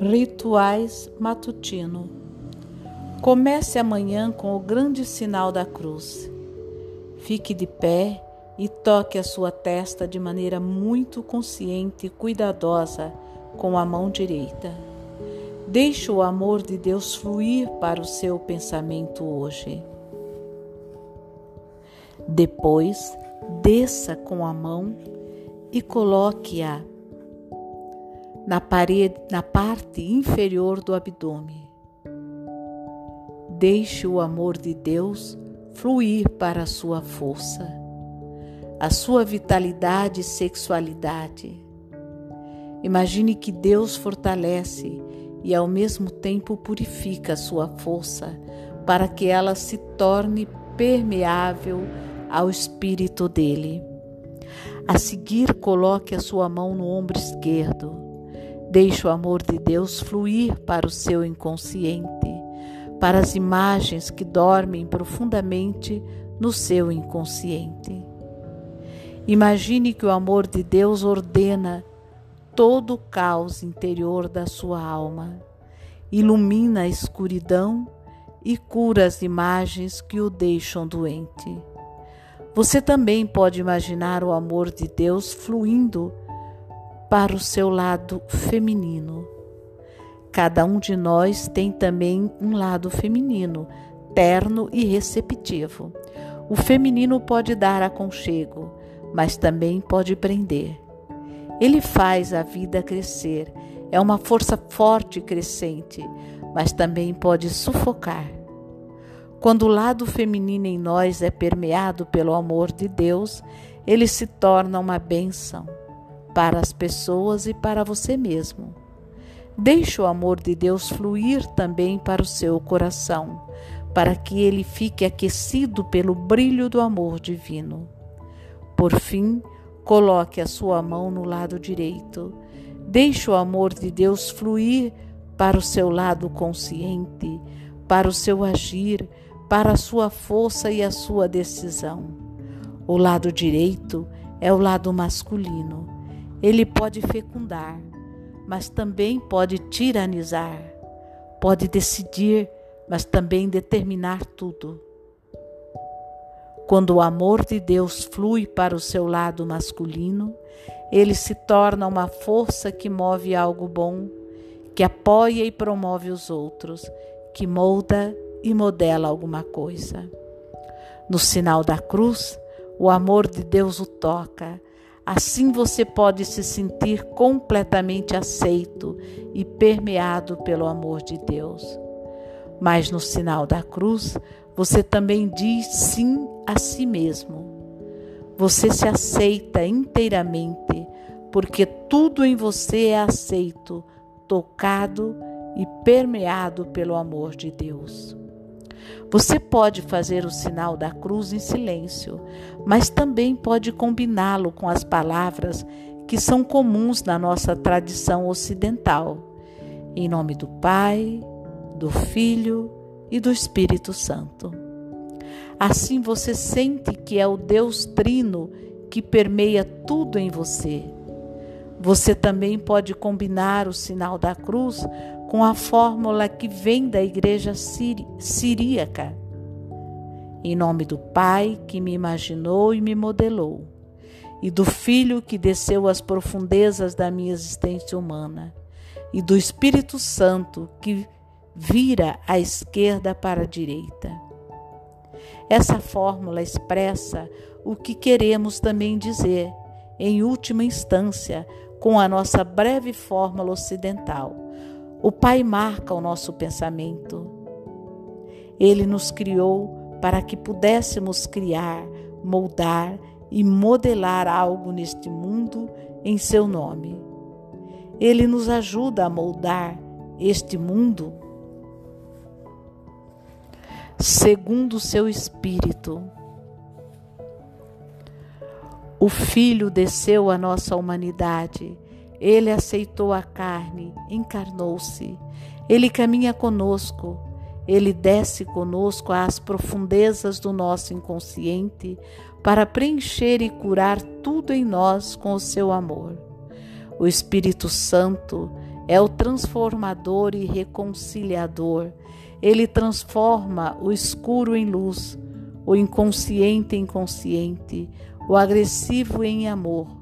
Rituais matutino. Comece amanhã com o grande sinal da cruz. Fique de pé e toque a sua testa de maneira muito consciente e cuidadosa com a mão direita. Deixe o amor de Deus fluir para o seu pensamento hoje. Depois, desça com a mão e coloque-a na parede, na parte inferior do abdômen. Deixe o amor de Deus fluir para a sua força, a sua vitalidade e sexualidade. Imagine que Deus fortalece e ao mesmo tempo purifica a sua força para que ela se torne permeável ao espírito dele. A seguir, coloque a sua mão no ombro esquerdo Deixe o amor de Deus fluir para o seu inconsciente, para as imagens que dormem profundamente no seu inconsciente. Imagine que o amor de Deus ordena todo o caos interior da sua alma, ilumina a escuridão e cura as imagens que o deixam doente. Você também pode imaginar o amor de Deus fluindo para o seu lado feminino. Cada um de nós tem também um lado feminino, terno e receptivo. O feminino pode dar aconchego, mas também pode prender. Ele faz a vida crescer, é uma força forte e crescente, mas também pode sufocar. Quando o lado feminino em nós é permeado pelo amor de Deus, ele se torna uma bênção para as pessoas e para você mesmo. Deixe o amor de Deus fluir também para o seu coração, para que ele fique aquecido pelo brilho do amor divino. Por fim, coloque a sua mão no lado direito. Deixe o amor de Deus fluir para o seu lado consciente, para o seu agir, para a sua força e a sua decisão. O lado direito é o lado masculino ele pode fecundar, mas também pode tiranizar, pode decidir, mas também determinar tudo. Quando o amor de Deus flui para o seu lado masculino, ele se torna uma força que move algo bom, que apoia e promove os outros, que molda e modela alguma coisa. No sinal da cruz, o amor de Deus o toca, Assim você pode se sentir completamente aceito e permeado pelo amor de Deus. Mas no sinal da cruz, você também diz sim a si mesmo. Você se aceita inteiramente, porque tudo em você é aceito, tocado e permeado pelo amor de Deus. Você pode fazer o sinal da cruz em silêncio, mas também pode combiná-lo com as palavras que são comuns na nossa tradição ocidental. Em nome do Pai, do Filho e do Espírito Santo. Assim você sente que é o Deus Trino que permeia tudo em você. Você também pode combinar o sinal da cruz com a fórmula que vem da igreja siríaca. Em nome do Pai que me imaginou e me modelou, e do Filho que desceu às profundezas da minha existência humana, e do Espírito Santo que vira à esquerda para a direita. Essa fórmula expressa o que queremos também dizer, em última instância, com a nossa breve fórmula ocidental o Pai marca o nosso pensamento. Ele nos criou para que pudéssemos criar, moldar e modelar algo neste mundo em seu nome. Ele nos ajuda a moldar este mundo segundo o seu espírito. O Filho desceu à nossa humanidade ele aceitou a carne, encarnou-se. Ele caminha conosco. Ele desce conosco às profundezas do nosso inconsciente para preencher e curar tudo em nós com o seu amor. O Espírito Santo é o transformador e reconciliador. Ele transforma o escuro em luz, o inconsciente em consciente, o agressivo em amor,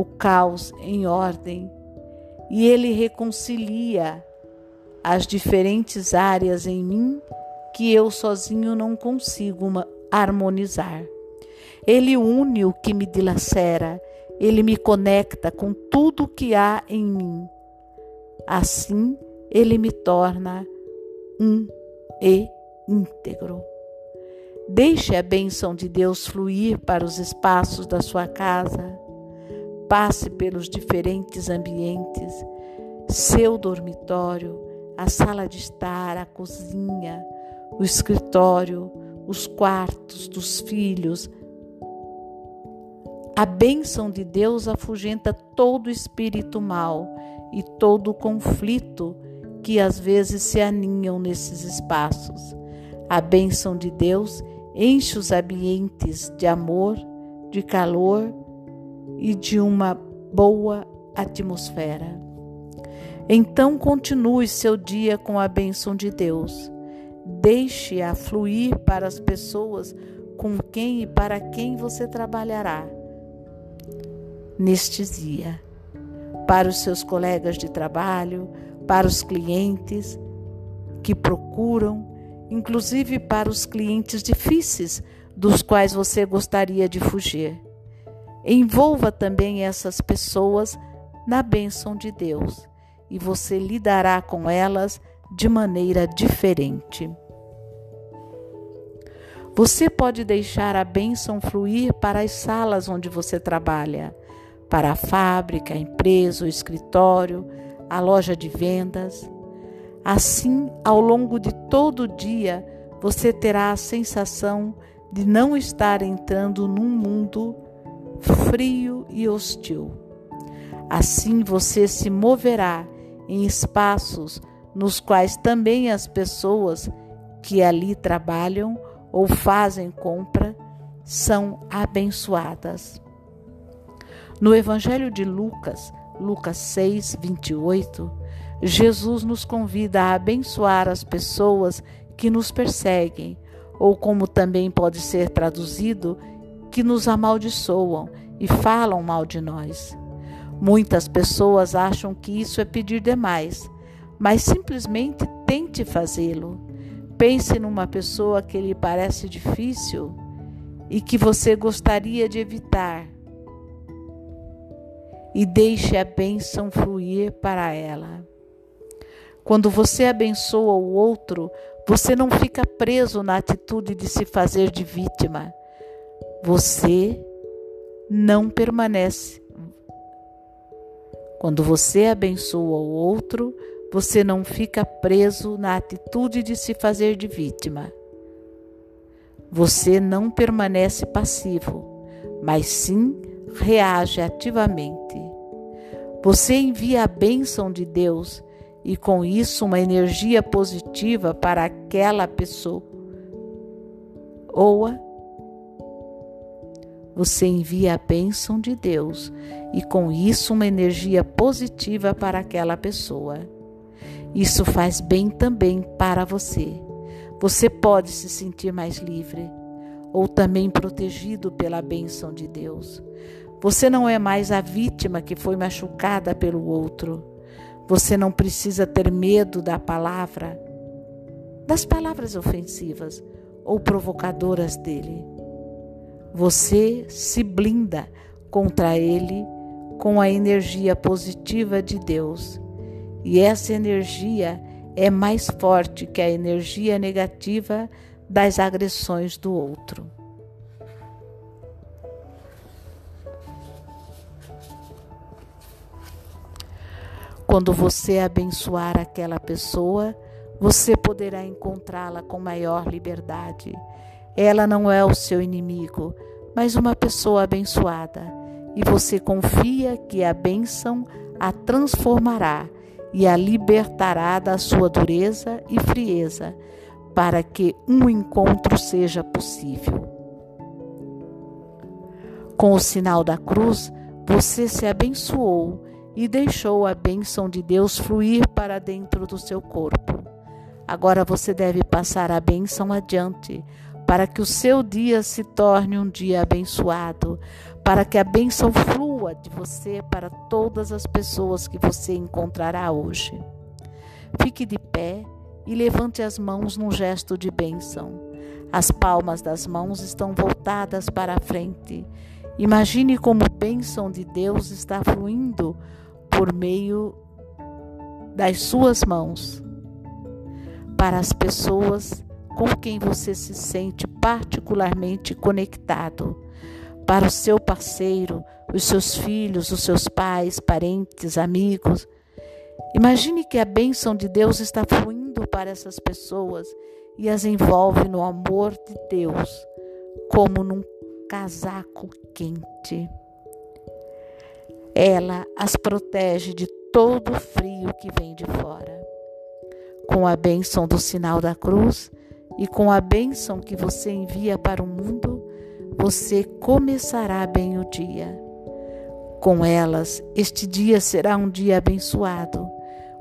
o caos em ordem. E ele reconcilia as diferentes áreas em mim que eu sozinho não consigo harmonizar. Ele une o que me dilacera, ele me conecta com tudo que há em mim. Assim, ele me torna um e íntegro. Deixe a bênção de Deus fluir para os espaços da sua casa. Passe pelos diferentes ambientes, seu dormitório, a sala de estar, a cozinha, o escritório, os quartos dos filhos. A bênção de Deus afugenta todo espírito mal e todo conflito que às vezes se aninham nesses espaços. A bênção de Deus enche os ambientes de amor, de calor e de uma boa atmosfera. Então continue seu dia com a bênção de Deus. Deixe-a fluir para as pessoas com quem e para quem você trabalhará neste dia. Para os seus colegas de trabalho, para os clientes que procuram, inclusive para os clientes difíceis dos quais você gostaria de fugir. Envolva também essas pessoas na bênção de Deus e você lidará com elas de maneira diferente. Você pode deixar a bênção fluir para as salas onde você trabalha, para a fábrica, a empresa, o escritório, a loja de vendas. Assim, ao longo de todo o dia, você terá a sensação de não estar entrando num mundo frio e hostil. Assim, você se moverá em espaços nos quais também as pessoas que ali trabalham ou fazem compra são abençoadas. No Evangelho de Lucas, Lucas 6, 28, Jesus nos convida a abençoar as pessoas que nos perseguem, ou como também pode ser traduzido, que nos amaldiçoam e falam mal de nós. Muitas pessoas acham que isso é pedir demais, mas simplesmente tente fazê-lo. Pense numa pessoa que lhe parece difícil e que você gostaria de evitar. E deixe a bênção fluir para ela. Quando você abençoa o outro, você não fica preso na atitude de se fazer de vítima. Você não permanece quando você abençoa o outro, você não fica preso na atitude de se fazer de vítima. Você não permanece passivo, mas sim reage ativamente. Você envia a bênção de Deus e com isso uma energia positiva para aquela pessoa. Oa você envia a bênção de Deus e com isso uma energia positiva para aquela pessoa. Isso faz bem também para você. Você pode se sentir mais livre ou também protegido pela bênção de Deus. Você não é mais a vítima que foi machucada pelo outro. Você não precisa ter medo da palavra, das palavras ofensivas ou provocadoras dele. Você se blinda contra ele com a energia positiva de Deus. E essa energia é mais forte que a energia negativa das agressões do outro. Quando você abençoar aquela pessoa, você poderá encontrá-la com maior liberdade ela não é o seu inimigo, mas uma pessoa abençoada. E você confia que a bênção a transformará e a libertará da sua dureza e frieza, para que um encontro seja possível. Com o sinal da cruz, você se abençoou e deixou a bênção de Deus fluir para dentro do seu corpo. Agora você deve passar a bênção adiante, para que o seu dia se torne um dia abençoado, para que a bênção flua de você para todas as pessoas que você encontrará hoje. Fique de pé e levante as mãos num gesto de bênção. As palmas das mãos estão voltadas para a frente. Imagine como bênção de Deus está fluindo por meio das suas mãos para as pessoas com quem você se sente particularmente conectado, para o seu parceiro, os seus filhos, os seus pais, parentes, amigos. Imagine que a bênção de Deus está fluindo para essas pessoas e as envolve no amor de Deus, como num casaco quente. Ela as protege de todo o frio que vem de fora. Com a bênção do sinal da cruz e com a bênção que você envia para o mundo, você começará bem o dia. Com elas, este dia será um dia abençoado,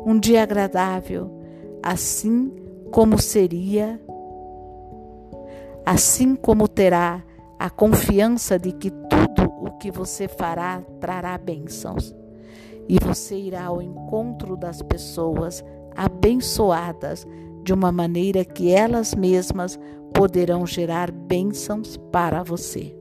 um dia agradável, assim como seria, assim como terá a confiança de que tudo o que você fará trará bênçãos. E você irá ao encontro das pessoas abençoadas de uma maneira que elas mesmas poderão gerar bênçãos para você.